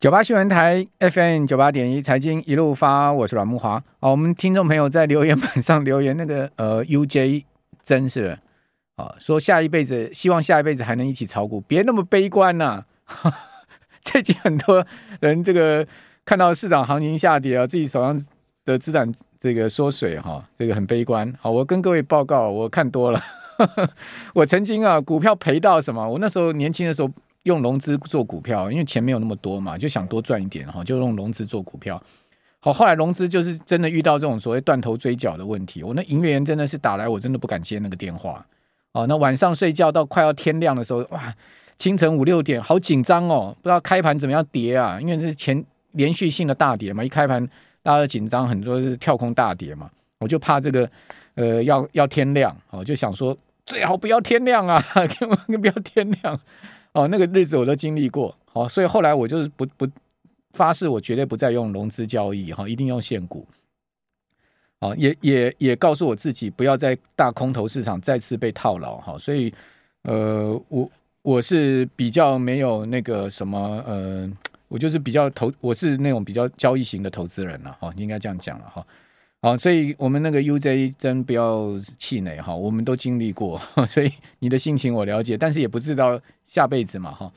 九八新闻台 FM 九八点一财经一路发，我是阮木华。好，我们听众朋友在留言板上留言，那个呃 UJ 真是啊、哦，说下一辈子希望下一辈子还能一起炒股，别那么悲观呐、啊。最近很多人这个看到市场行情下跌啊，自己手上的资产这个缩水哈、哦，这个很悲观。好，我跟各位报告，我看多了，我曾经啊股票赔到什么？我那时候年轻的时候。用融资做股票，因为钱没有那么多嘛，就想多赚一点哈，就用融资做股票。好，后来融资就是真的遇到这种所谓断头追缴的问题，我那营业员真的是打来，我真的不敢接那个电话。哦，那晚上睡觉到快要天亮的时候，哇，清晨五六点，好紧张哦，不知道开盘怎么样跌啊？因为这是前连续性的大跌嘛，一开盘大家都紧张，很多是跳空大跌嘛，我就怕这个呃要要天亮，哦，就想说最好不要天亮啊，根 本不要天亮。哦，那个日子我都经历过，好、所以后来我就是不不发誓，我绝对不再用融资交易，哈、一定用现股。哦，也也也告诉我自己，不要在大空头市场再次被套牢，哈、所以呃，我我是比较没有那个什么，呃，我就是比较投，我是那种比较交易型的投资人了，哈、哦，应该这样讲了，哈、好，所以我们那个 UJ 真不要气馁哈，我们都经历过，所以你的心情我了解，但是也不知道下辈子嘛哈。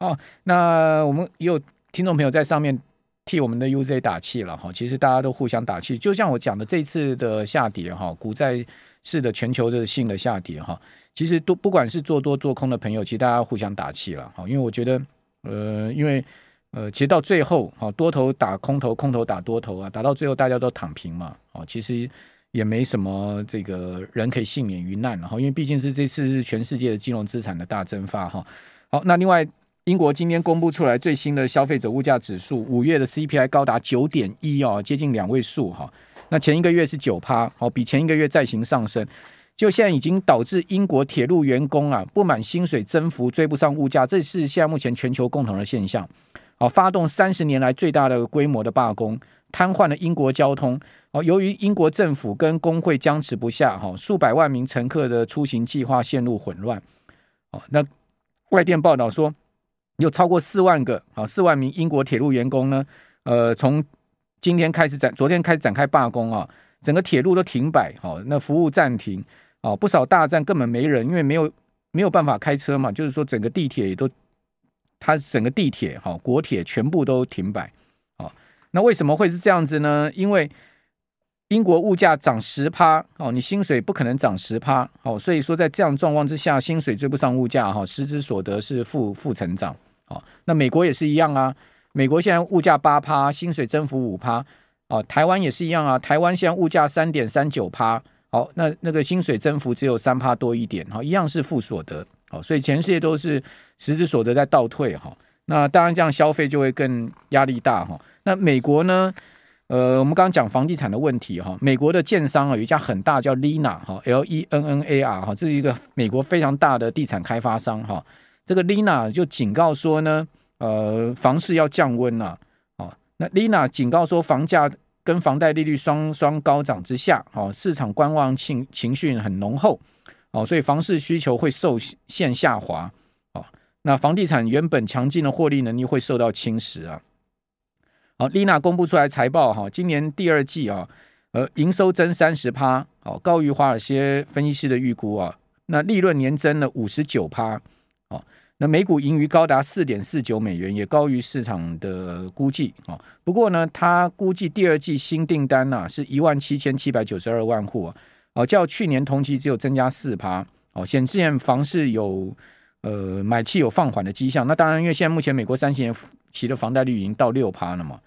哦，那我们也有听众朋友在上面替我们的 UJ 打气了哈，其实大家都互相打气，就像我讲的这次的下跌哈，股债市的全球的性的下跌哈，其实都不管是做多做空的朋友，其实大家互相打气了哈，因为我觉得呃，因为。呃，其实到最后，哈，多头打空头，空头打多头啊，打到最后大家都躺平嘛，哦，其实也没什么这个人可以幸免于难，哈，因为毕竟是这次是全世界的金融资产的大蒸发，哈。好，那另外，英国今天公布出来最新的消费者物价指数，五月的 CPI 高达九点一哦，接近两位数哈。那前一个月是九趴，哦，比前一个月再行上升，就现在已经导致英国铁路员工啊不满薪水增幅追不上物价，这是现在目前全球共同的现象。好，发动三十年来最大的规模的罢工，瘫痪了英国交通。哦，由于英国政府跟工会僵持不下，哈，数百万名乘客的出行计划陷入混乱。哦，那外电报道说，有超过四万个啊，四万名英国铁路员工呢，呃，从今天开始展，昨天开始展开罢工啊，整个铁路都停摆，好，那服务暂停，哦，不少大站根本没人，因为没有没有办法开车嘛，就是说整个地铁也都。它整个地铁哈，国铁全部都停摆，哦，那为什么会是这样子呢？因为英国物价涨十趴，哦，你薪水不可能涨十趴，哦，所以说在这样状况之下，薪水追不上物价，哈，实质所得是负负成长，哦，那美国也是一样啊，美国现在物价八趴，薪水增幅五趴，哦，台湾也是一样啊，台湾现在物价三点三九趴，好，那那个薪水增幅只有三趴多一点，哈，一样是负所得。好，所以全世界都是实质所得在倒退哈。那当然这样消费就会更压力大哈。那美国呢？呃，我们刚刚讲房地产的问题哈。美国的建商啊，有一家很大叫 Lena 哈，L E N N A R 哈，这是一个美国非常大的地产开发商哈。这个 Lena 就警告说呢，呃，房市要降温了。哦，那 Lena 警告说，房价跟房贷利率双双高涨之下，哦，市场观望情情绪很浓厚。哦，所以房市需求会受限下滑，哦，那房地产原本强劲的获利能力会受到侵蚀啊。好，丽娜公布出来财报哈，今年第二季啊，呃，营收增三十趴，哦，高于华尔街分析师的预估啊。那利润年增了五十九趴，哦，那每股盈余高达四点四九美元，也高于市场的估计啊。不过呢，他估计第二季新订单呐是一万七千七百九十二万户啊。哦，较去年同期只有增加四趴，哦，显现房市有呃买气有放缓的迹象。那当然，因为现在目前美国三十年期的房贷率已经到六趴了嘛，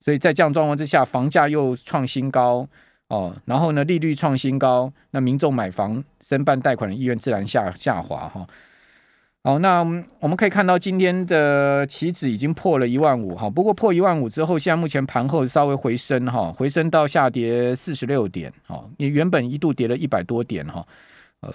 所以在这样状况之下，房价又创新高，哦，然后呢，利率创新高，那民众买房申办贷款的意愿自然下下滑哈。好，那我们可以看到今天的期指已经破了一万五哈，不过破一万五之后，现在目前盘后稍微回升哈，回升到下跌四十六点哈，你原本一度跌了一百多点哈，呃，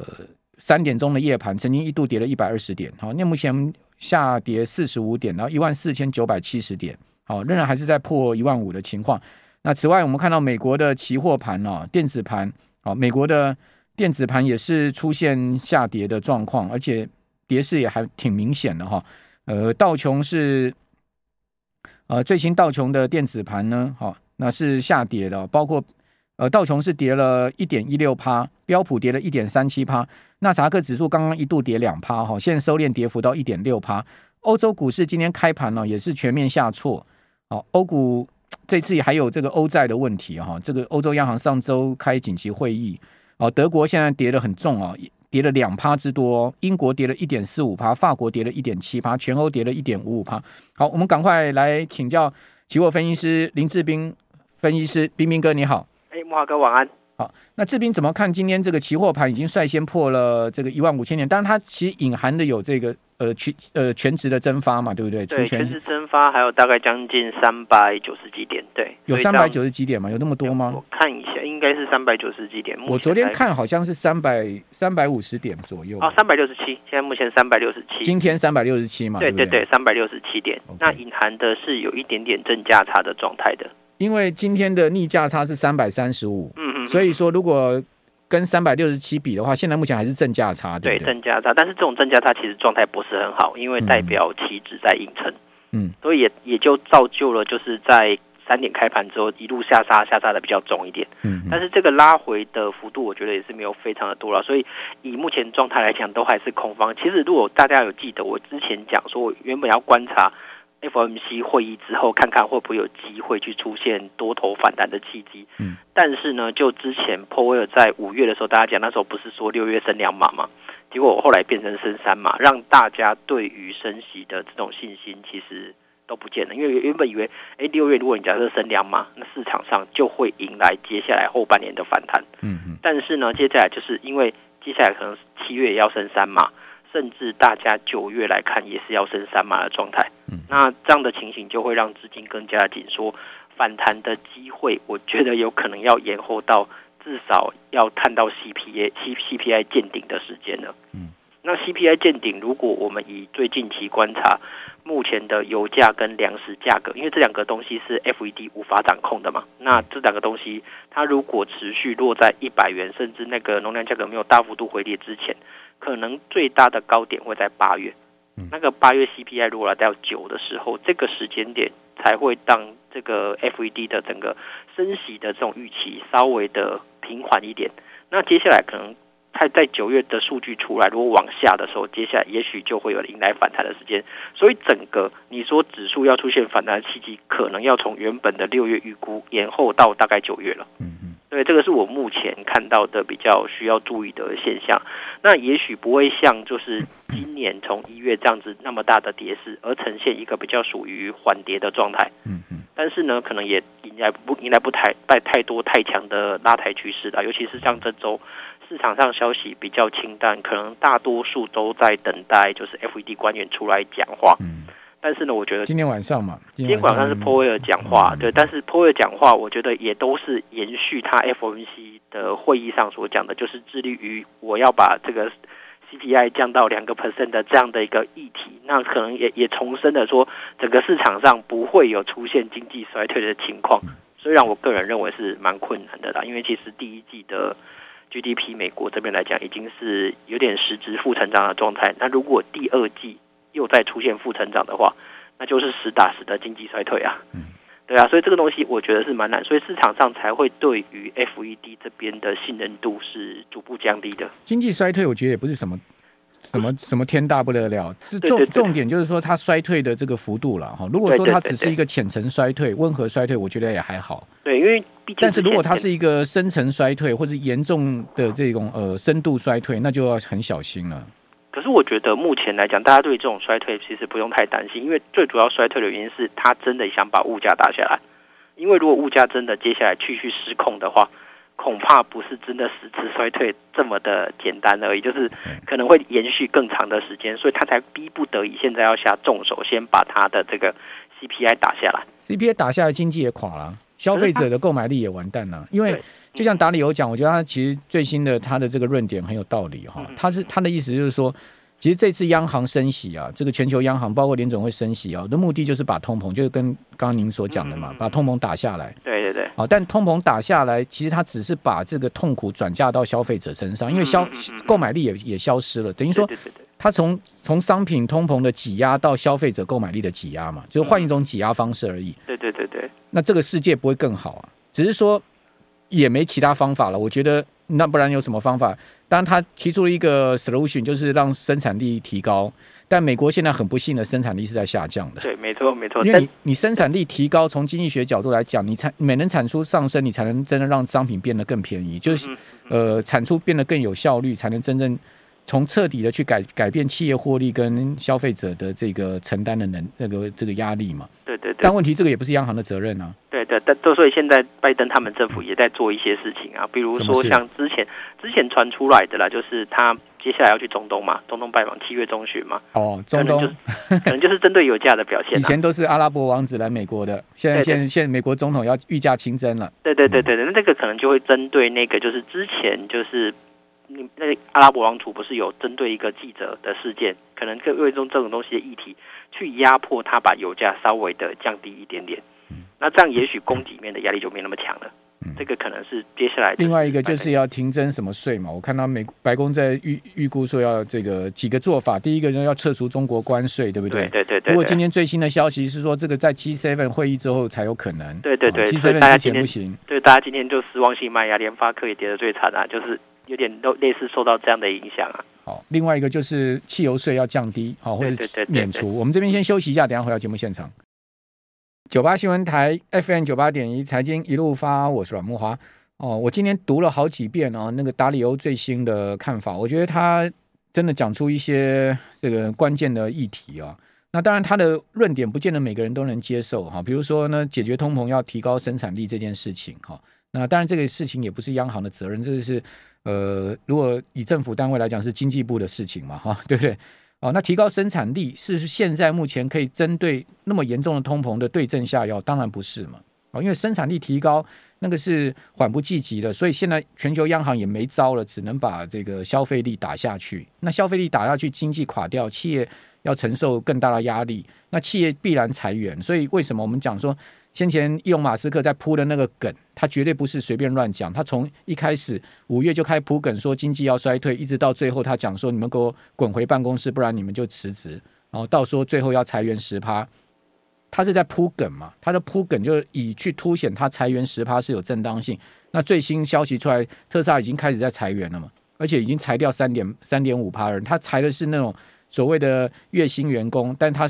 三点钟的夜盘曾经一度跌了一百二十点哈，那目前下跌四十五点，然后一万四千九百七十点，好，仍然还是在破一万五的情况。那此外，我们看到美国的期货盘哦，电子盘啊，美国的电子盘也是出现下跌的状况，而且。跌势也还挺明显的哈，呃，道琼是呃，最新道琼的电子盘呢，好、哦，那是下跌的，包括呃道琼是跌了一点一六趴，标普跌了一点三七趴，纳斯达克指数刚刚一度跌两趴，哈，现在收敛跌幅到一点六趴。欧洲股市今天开盘呢，也是全面下挫，哦，欧股这次还有这个欧债的问题哈，这个欧洲央行上周开紧急会议，哦，德国现在跌得很重啊。跌了两趴之多，英国跌了一点四五趴，法国跌了一点七趴，全欧跌了一点五五趴。好，我们赶快来请教期货分析师林志斌分析师，斌斌哥你好。哎，木华哥晚安。好，那志斌怎么看今天这个期货盘已经率先破了这个一万五千点？当然，它其实隐含的有这个呃全呃全职的蒸发嘛，对不对？对，全职蒸发还有大概将近三百九十几点，对，有三百九十几点吗？有那么多吗？我看一下，应该是三百九十几点。我昨天看好像是三百三百五十点左右。哦，三百六十七，现在目前三百六十七。今天三百六十七嘛？对对对，三百六十七点。那隐含的是有一点点正价差的状态的。因为今天的逆价差是三百三十五，嗯嗯，所以说如果跟三百六十七比的话，现在目前还是正价差，对，对正价差。但是这种正价差其实状态不是很好，因为代表期指在硬撑，嗯，所以也也就造就了就是在三点开盘之后一路下杀，下杀的比较重一点，嗯，但是这个拉回的幅度我觉得也是没有非常的多了，所以以目前状态来讲都还是空方。其实如果大家有记得我之前讲说，我原本要观察。FOMC 会议之后，看看会不会有机会去出现多头反弹的契机。嗯，但是呢，就之前鲍威尔在五月的时候，大家讲那时候不是说六月升两码嘛？结果我后来变成升三码，让大家对于升息的这种信心其实都不见了。因为原本以为，哎，六月如果你假设升两码，那市场上就会迎来接下来后半年的反弹。嗯嗯。但是呢，接下来就是因为接下来可能七月也要升三码。甚至大家九月来看也是要升三码的状态，嗯那这样的情形就会让资金更加紧缩，反弹的机会，我觉得有可能要延后到至少要看到 CPI C CPI 见顶的时间了。嗯，那 CPI 见顶，如果我们以最近期观察目前的油价跟粮食价格，因为这两个东西是 FED 无法掌控的嘛，那这两个东西它如果持续落在一百元，甚至那个农粮价格没有大幅度回跌之前。可能最大的高点会在八月，那个八月 CPI 如果来到九的时候，这个时间点才会让这个 FED 的整个升息的这种预期稍微的平缓一点。那接下来可能它在九月的数据出来，如果往下的时候，接下来也许就会有迎来反弹的时间。所以整个你说指数要出现反弹的契机，可能要从原本的六月预估延后到大概九月了。嗯嗯。对，这个是我目前看到的比较需要注意的现象。那也许不会像就是今年从一月这样子那么大的跌势，而呈现一个比较属于缓跌的状态。嗯嗯。但是呢，可能也迎来不迎来不太带太多太强的拉抬趋势的，尤其是像这周市场上消息比较清淡，可能大多数都在等待就是 FED 官员出来讲话。嗯。但是呢，我觉得今天晚上嘛，今天晚上是鲍威尔讲话，对。但是鲍威尔讲话，我觉得也都是延续他 FOMC 的会议上所讲的，就是致力于我要把这个 CPI 降到两个 percent 的这样的一个议题。那可能也也重申的说，整个市场上不会有出现经济衰退的情况。虽然我个人认为是蛮困难的啦，因为其实第一季的 GDP 美国这边来讲已经是有点实质负成长的状态。那如果第二季又再出现负成长的话，那就是实打实的经济衰退啊。嗯，对啊，所以这个东西我觉得是蛮难，所以市场上才会对于 FED 这边的信任度是逐步降低的。经济衰退，我觉得也不是什么什么什么天大不得了，是重重点就是说它衰退的这个幅度了哈。如果说它只是一个浅层衰退、温和衰退，我觉得也还好。对，因为毕竟，但是如果它是一个深层衰退或者严重的这种呃深度衰退，那就要很小心了。可是我觉得目前来讲，大家对这种衰退其实不用太担心，因为最主要衰退的原因是他真的想把物价打下来。因为如果物价真的接下来继续失控的话，恐怕不是真的实质衰退这么的简单而已，就是可能会延续更长的时间，所以他才逼不得已现在要下重手，先把他的这个 CPI 打下来。CPI 打下来，经济也垮了，消费者的购买力也完蛋了，因为。就像达里欧讲，我觉得他其实最新的他的这个论点很有道理哈。他是他的意思就是说，其实这次央行升息啊，这个全球央行包括联总会升息啊，的目的就是把通膨，就是跟刚刚您所讲的嘛，把通膨打下来。对对对。啊，但通膨打下来，其实他只是把这个痛苦转嫁到消费者身上，因为消购买力也也消失了，等于说。它从从商品通膨的挤压到消费者购买力的挤压嘛，就是换一种挤压方式而已。对对对对。那这个世界不会更好啊，只是说也没其他方法了。我觉得那不然有什么方法？当然他提出了一个 solution，就是让生产力提高。但美国现在很不幸的生产力是在下降的。对，没错没错。因为你你生产力提高，从经济学角度来讲，你产每能产出上升，你才能真的让商品变得更便宜，就是呃产出变得更有效率，才能真正。从彻底的去改改变企业获利跟消费者的这个承担的能那个这个压力嘛？对对对。但问题这个也不是央行的责任啊。对对，但都所以现在拜登他们政府也在做一些事情啊，比如说像之前之前传出来的啦，就是他接下来要去中东嘛，中东拜访七月中旬嘛。哦，中东可能，就是针对油价的表现。以前都是阿拉伯王子来美国的，现在现现在美国总统要御驾亲征了。对对对对对，那这个可能就会针对那个就是之前就是。那阿拉伯王储不是有针对一个记者的事件，可能会用这种东西的议题去压迫他，把油价稍微的降低一点点。那这样也许供给面的压力就没那么强了。这个可能是接下来。另外一个就是要停征什么税嘛？我看到美白宫在预预估说要这个几个做法。第一个呢，要撤除中国关税，对不对？对对对，对。不过今天最新的消息是说，这个在 G7 会议之后才有可能。对对对。G7 之前不行。对，大家今天就失望性卖压，联发科也跌得最惨啊，就是。有点都类似受到这样的影响啊。好，另外一个就是汽油税要降低，好，或者免除。我们这边先休息一下，等下回到节目现场。九八新闻台 FM 九八点一财经一路发，我是阮慕华。哦，我今天读了好几遍哦，那个达里欧最新的看法，我觉得他真的讲出一些这个关键的议题啊。那当然，他的论点不见得每个人都能接受哈。比如说呢，解决通膨要提高生产力这件事情哈。那当然，这个事情也不是央行的责任，这是。呃，如果以政府单位来讲，是经济部的事情嘛，哈，对不对？哦，那提高生产力是现在目前可以针对那么严重的通膨的对症下药？当然不是嘛，哦，因为生产力提高那个是缓不济急的，所以现在全球央行也没招了，只能把这个消费力打下去。那消费力打下去，经济垮掉，企业要承受更大的压力，那企业必然裁员。所以为什么我们讲说？先前伊隆马斯克在铺的那个梗，他绝对不是随便乱讲。他从一开始五月就开始铺梗，说经济要衰退，一直到最后他讲说，你们给我滚回办公室，不然你们就辞职。然后到说最后要裁员十趴，他是在铺梗嘛？他的铺梗就是以去凸显他裁员十趴是有正当性。那最新消息出来，特斯拉已经开始在裁员了嘛？而且已经裁掉三点三点五趴人，他裁的是那种所谓的月薪员工，但他。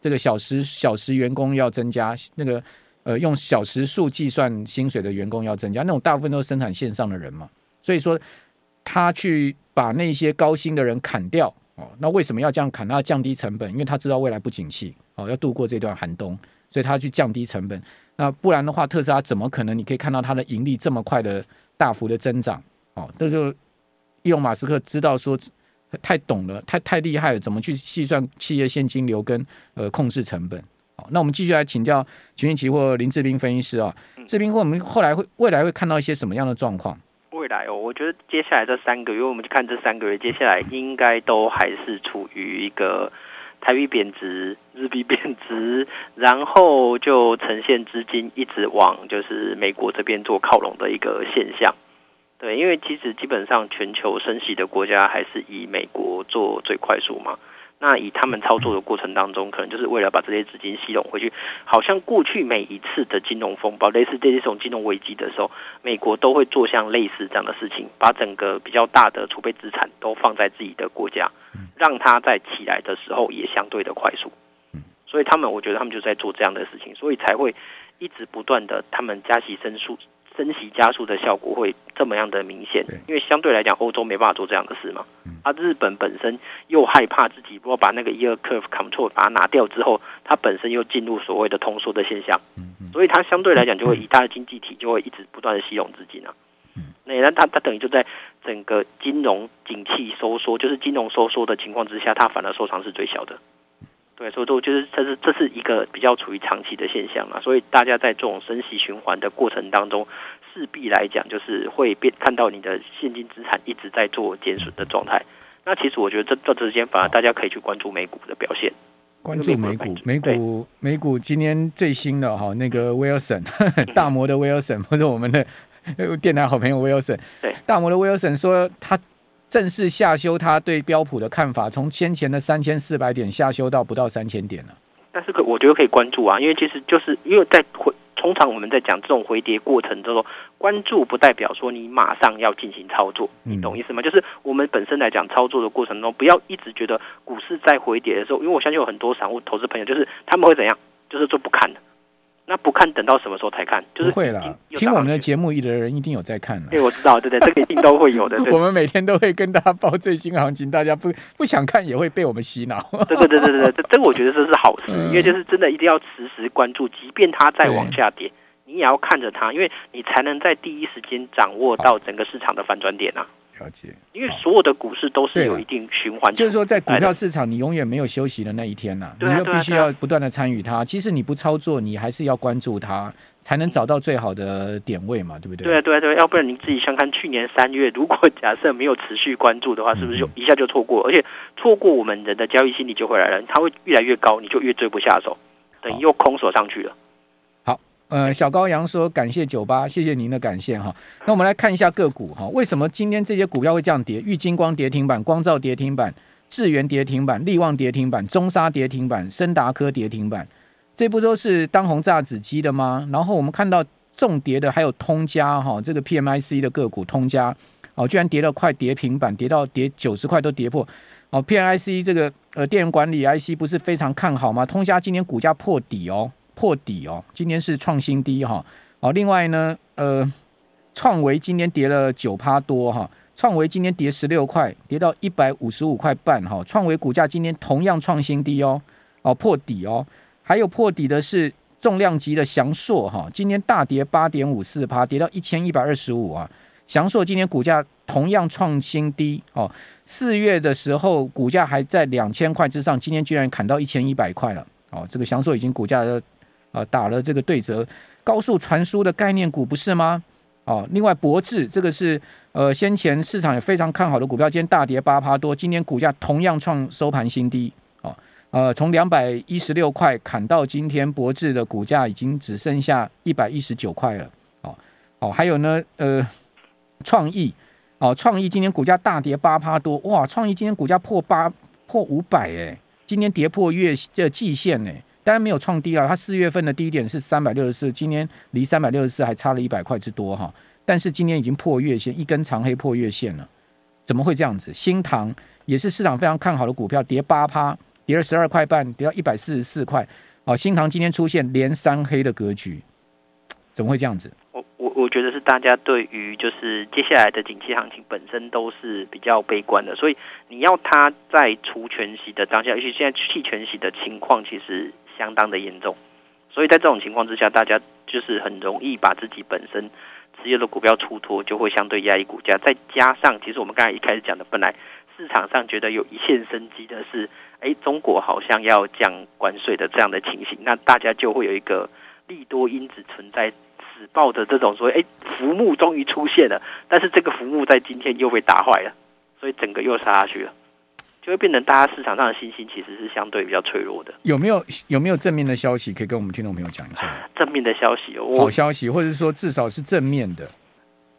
这个小时小时员工要增加，那个呃用小时数计算薪水的员工要增加，那种大部分都是生产线上的人嘛，所以说他去把那些高薪的人砍掉哦，那为什么要这样砍？他要降低成本，因为他知道未来不景气哦，要度过这段寒冬，所以他去降低成本。那不然的话，特斯拉怎么可能？你可以看到它的盈利这么快的大幅的增长哦，那就伊隆马斯克知道说。太懂了，太太厉害了，怎么去计算企业现金流跟呃控制成本？好，那我们继续来请教群益期货林志斌分析师啊，智彬，或我们后来会未来会看到一些什么样的状况？未来哦，我觉得接下来这三个月，我们就看这三个月，接下来应该都还是处于一个台币贬值、日币贬值，然后就呈现资金一直往就是美国这边做靠拢的一个现象。对，因为其实基本上全球升息的国家还是以美国做最快速嘛。那以他们操作的过程当中，可能就是为了把这些资金吸拢回去。好像过去每一次的金融风暴，类似这种金融危机的时候，美国都会做像类似这样的事情，把整个比较大的储备资产都放在自己的国家，让它在起来的时候也相对的快速。所以他们，我觉得他们就在做这样的事情，所以才会一直不断的他们加息升速。升息加速的效果会这么样的明显，因为相对来讲，欧洲没办法做这样的事嘛。啊，日本本身又害怕自己如果把那个 yield curve control 把它拿掉之后，它本身又进入所谓的通缩的现象，所以它相对来讲就会以它的经济体就会一直不断的吸拢资金啊。那那它它等于就在整个金融景气收缩，就是金融收缩的情况之下，它反而受伤是最小的。对，所以都就是这是这是一个比较处于长期的现象嘛，所以大家在这种升息循环的过程当中，势必来讲就是会变看到你的现金资产一直在做减损的状态。那其实我觉得这这之间反而大家可以去关注美股的表现，关注美股，美股美股今天最新的哈那个威尔森大摩的威尔森或者我们的 电台好朋友威尔森，对，大摩的威尔森说他正式下修他对标普的看法，从先前的三千四百点下修到不到三千点了。但是可我觉得可以关注啊，因为其实就是因为在回通常我们在讲这种回跌过程中，关注不代表说你马上要进行操作，你懂意思吗？就是我们本身来讲操作的过程中，不要一直觉得股市在回跌的时候，因为我相信有很多散户投资朋友，就是他们会怎样，就是做不看的。那不看，等到什么时候才看？就是会啦。听我们的节目的人一定有在看。对，我知道，对对，这个一定都 会有的。我们每天都会跟大家报最新行情，大家不不想看也会被我们洗脑。对对对对对，这这个我觉得这是好事，嗯、因为就是真的一定要时时关注，即便它再往下跌，你也要看着它，因为你才能在第一时间掌握到整个市场的反转点啊。了解，因为所有的股市都是有一定循环，就是说在股票市场，你永远没有休息的那一天呐、啊，你就必须要不断的参与它。其实你不操作，你还是要关注它，才能找到最好的点位嘛，对不对？对对对，要不然你自己想看去年三月，如果假设没有持续关注的话，是不是就一下就错过？而且错过我们人的交易心理就回来了，它会越来越高，你就越追不下手，等于又空手上去了。呃，小高阳说感谢九八，谢谢您的感谢哈。那我们来看一下个股哈，为什么今天这些股票会这样跌？玉晶光跌停板，光照跌停板，智源跌停板，力旺跌停板，中沙跌停板，深达科跌停板，这不都是当红炸子鸡的吗？然后我们看到重跌的还有通家哈，这个 PMIC 的个股通家哦，居然跌了快跌停板，跌到跌九十块都跌破哦。PMIC 这个呃电源管理 IC 不是非常看好吗？通家今天股价破底哦。破底哦，今天是创新低哈。好，另外呢，呃，创维今天跌了九趴多哈，创维今天跌十六块，跌到一百五十五块半哈。创维股价今天同样创新低哦，哦破底哦。还有破底的是重量级的祥硕哈，今天大跌八点五四趴，跌到一千一百二十五啊。祥硕今天股价同样创新低哦，四月的时候股价还在两千块之上，今天居然砍到一千一百块了哦。这个祥硕已经股价的。啊，打了这个对折，高速传输的概念股不是吗？哦，另外博智这个是呃先前市场也非常看好的股票，今天大跌八趴多，今天股价同样创收盘新低。哦，呃，从两百一十六块砍到今天，博智的股价已经只剩下一百一十九块了。哦，哦，还有呢，呃，创意，哦，创意今天股价大跌八趴多，哇，创意今天股价破八破五百哎，今天跌破月这季线哎。当然没有创低啊，它四月份的低点是三百六十四，今年离三百六十四还差了一百块之多哈。但是今年已经破月线，一根长黑破月线了，怎么会这样子？新唐也是市场非常看好的股票，跌八趴，跌了十二块半，跌到一百四十四块。哦，新唐今天出现连三黑的格局，怎么会这样子？我我我觉得是大家对于就是接下来的景气行情本身都是比较悲观的，所以你要它在除全息的当下，尤其现在弃全息的情况其实相当的严重，所以在这种情况之下，大家就是很容易把自己本身持有的股票出脱，就会相对压抑股价。再加上，其实我们刚才一开始讲的，本来市场上觉得有一线生机的是，哎，中国好像要降关税的这样的情形，那大家就会有一个利多因子存在，死抱的这种说，哎，浮木终于出现了，但是这个浮木在今天又被打坏了，所以整个又杀下去了。就会变成大家市场上的信心其实是相对比较脆弱的。有没有有没有正面的消息可以跟我们听众朋友讲一下？正面的消息哦，好消息，或者说至少是正面的。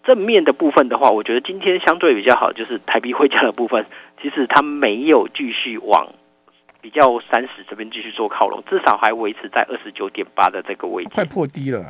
正面的部分的话，我觉得今天相对比较好，就是台币汇价的部分，其实它没有继续往比较三十这边继续做靠拢，至少还维持在二十九点八的这个位置，快破低了。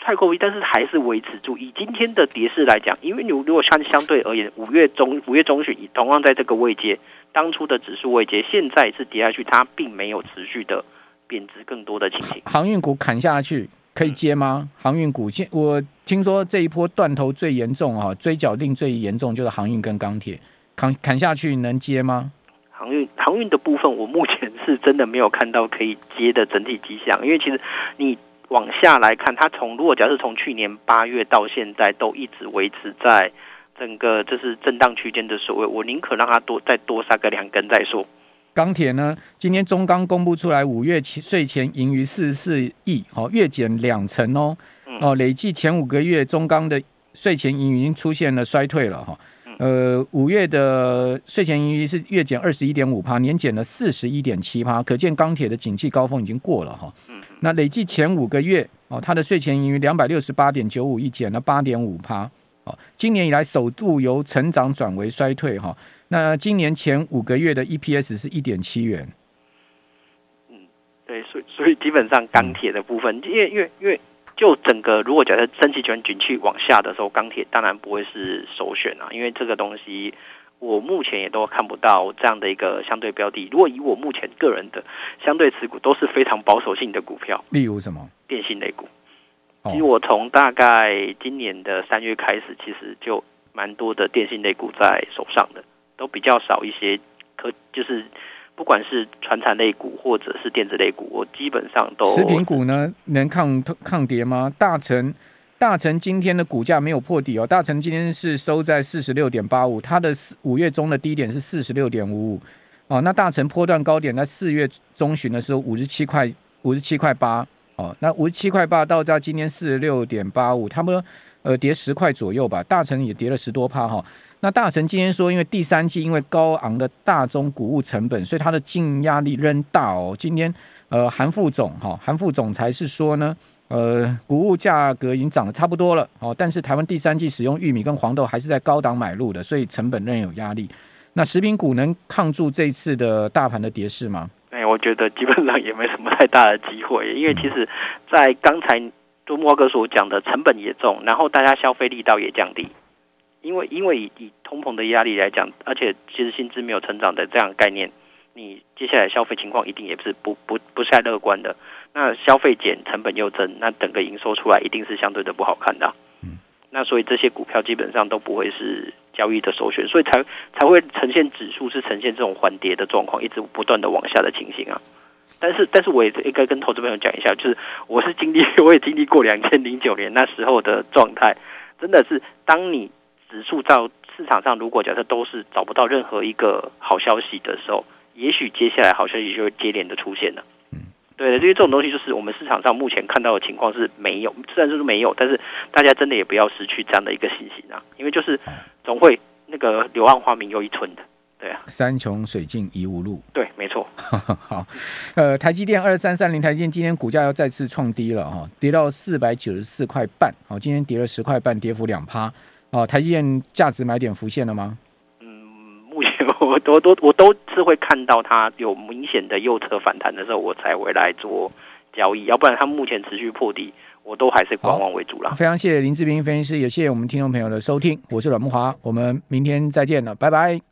太过低，但是还是维持住。以今天的跌势来讲，因为你如果看相对而言，五月中五月中旬同样在这个位阶，当初的指数位阶，现在是跌下去，它并没有持续的贬值更多的情形。航运股砍下去可以接吗？嗯、航运股现我听说这一波断头最严重啊，追缴令最严重就是航运跟钢铁，砍砍下去能接吗？航运航运的部分，我目前是真的没有看到可以接的整体迹象，因为其实你。往下来看，它从如果假设从去年八月到现在都一直维持在整个就是震荡区间的所谓，我宁可让它多再多杀个两根再说。钢铁呢，今天中钢公布出来五月税前盈余四十四亿，哦，月减两成哦，哦，累计前五个月中钢的税前盈余已经出现了衰退了哈，呃，五月的税前盈余是月减二十一点五趴，年减了四十一点七趴，可见钢铁的景气高峰已经过了哈。那累计前五个月哦，它的税前盈余两百六十八点九五亿，减了八点五趴好，今年以来首度由成长转为衰退哈。那今年前五个月的 EPS 是一点七元。嗯，对，所以所以基本上钢铁的部分，因为因为因为就整个如果假设升息权景气往下的时候，钢铁当然不会是首选啊，因为这个东西。我目前也都看不到这样的一个相对标的。如果以我目前个人的相对持股，都是非常保守性的股票。例如什么？电信类股。其实我从大概今年的三月开始，其实就蛮多的电信类股在手上的，都比较少一些可就是不管是传产类股或者是电子类股，我基本上都。食品股呢，能抗抗跌吗？大成。大成今天的股价没有破底哦，大成今天是收在四十六点八五，它的五月中的低点是四十六点五五哦。那大成波段高点在四月中旬的时候五十七块五十七块八哦，那五十七块八到到今天四十六点八五，差不多呃跌十块左右吧。大成也跌了十多趴哈、哦。那大成今天说，因为第三季因为高昂的大宗谷物成本，所以它的净压力仍大哦。今天呃韩副总哈韩副总裁是说呢。呃，谷物价格已经涨得差不多了哦，但是台湾第三季使用玉米跟黄豆还是在高档买入的，所以成本仍有压力。那食品股能抗住这次的大盘的跌势吗？哎，我觉得基本上也没什么太大的机会，因为其实，在刚才多木哥所讲的成本也重，然后大家消费力道也降低，因为因为以以通膨的压力来讲，而且其实薪资没有成长的这样的概念，你接下来消费情况一定也是不不不太乐观的。那消费减，成本又增，那整个营收出来一定是相对的不好看的啊。嗯，那所以这些股票基本上都不会是交易的首选，所以才才会呈现指数是呈现这种缓跌的状况，一直不断的往下的情形啊。但是，但是我也应该跟投资朋友讲一下，就是我是经历，我也经历过两千零九年那时候的状态，真的是当你指数到市场上，如果假设都是找不到任何一个好消息的时候，也许接下来好消息就会接连的出现了。对的，因为这种东西就是我们市场上目前看到的情况是没有，虽然就是没有，但是大家真的也不要失去这样的一个信心啊，因为就是总会那个柳暗花明又一村的，对啊。山穷水尽疑无路。对，没错。好，呃，台积电二三三零，台积电今天股价要再次创低了哈，跌到四百九十四块半，好，今天跌了十块半，跌幅两趴。哦，台积电价值买点浮现了吗？我都都我都是会看到它有明显的右侧反弹的时候，我才会来做交易，要不然它目前持续破底，我都还是观望为主啦。非常谢谢林志斌分析师，也谢谢我们听众朋友的收听，我是阮木华，我们明天再见了，拜拜。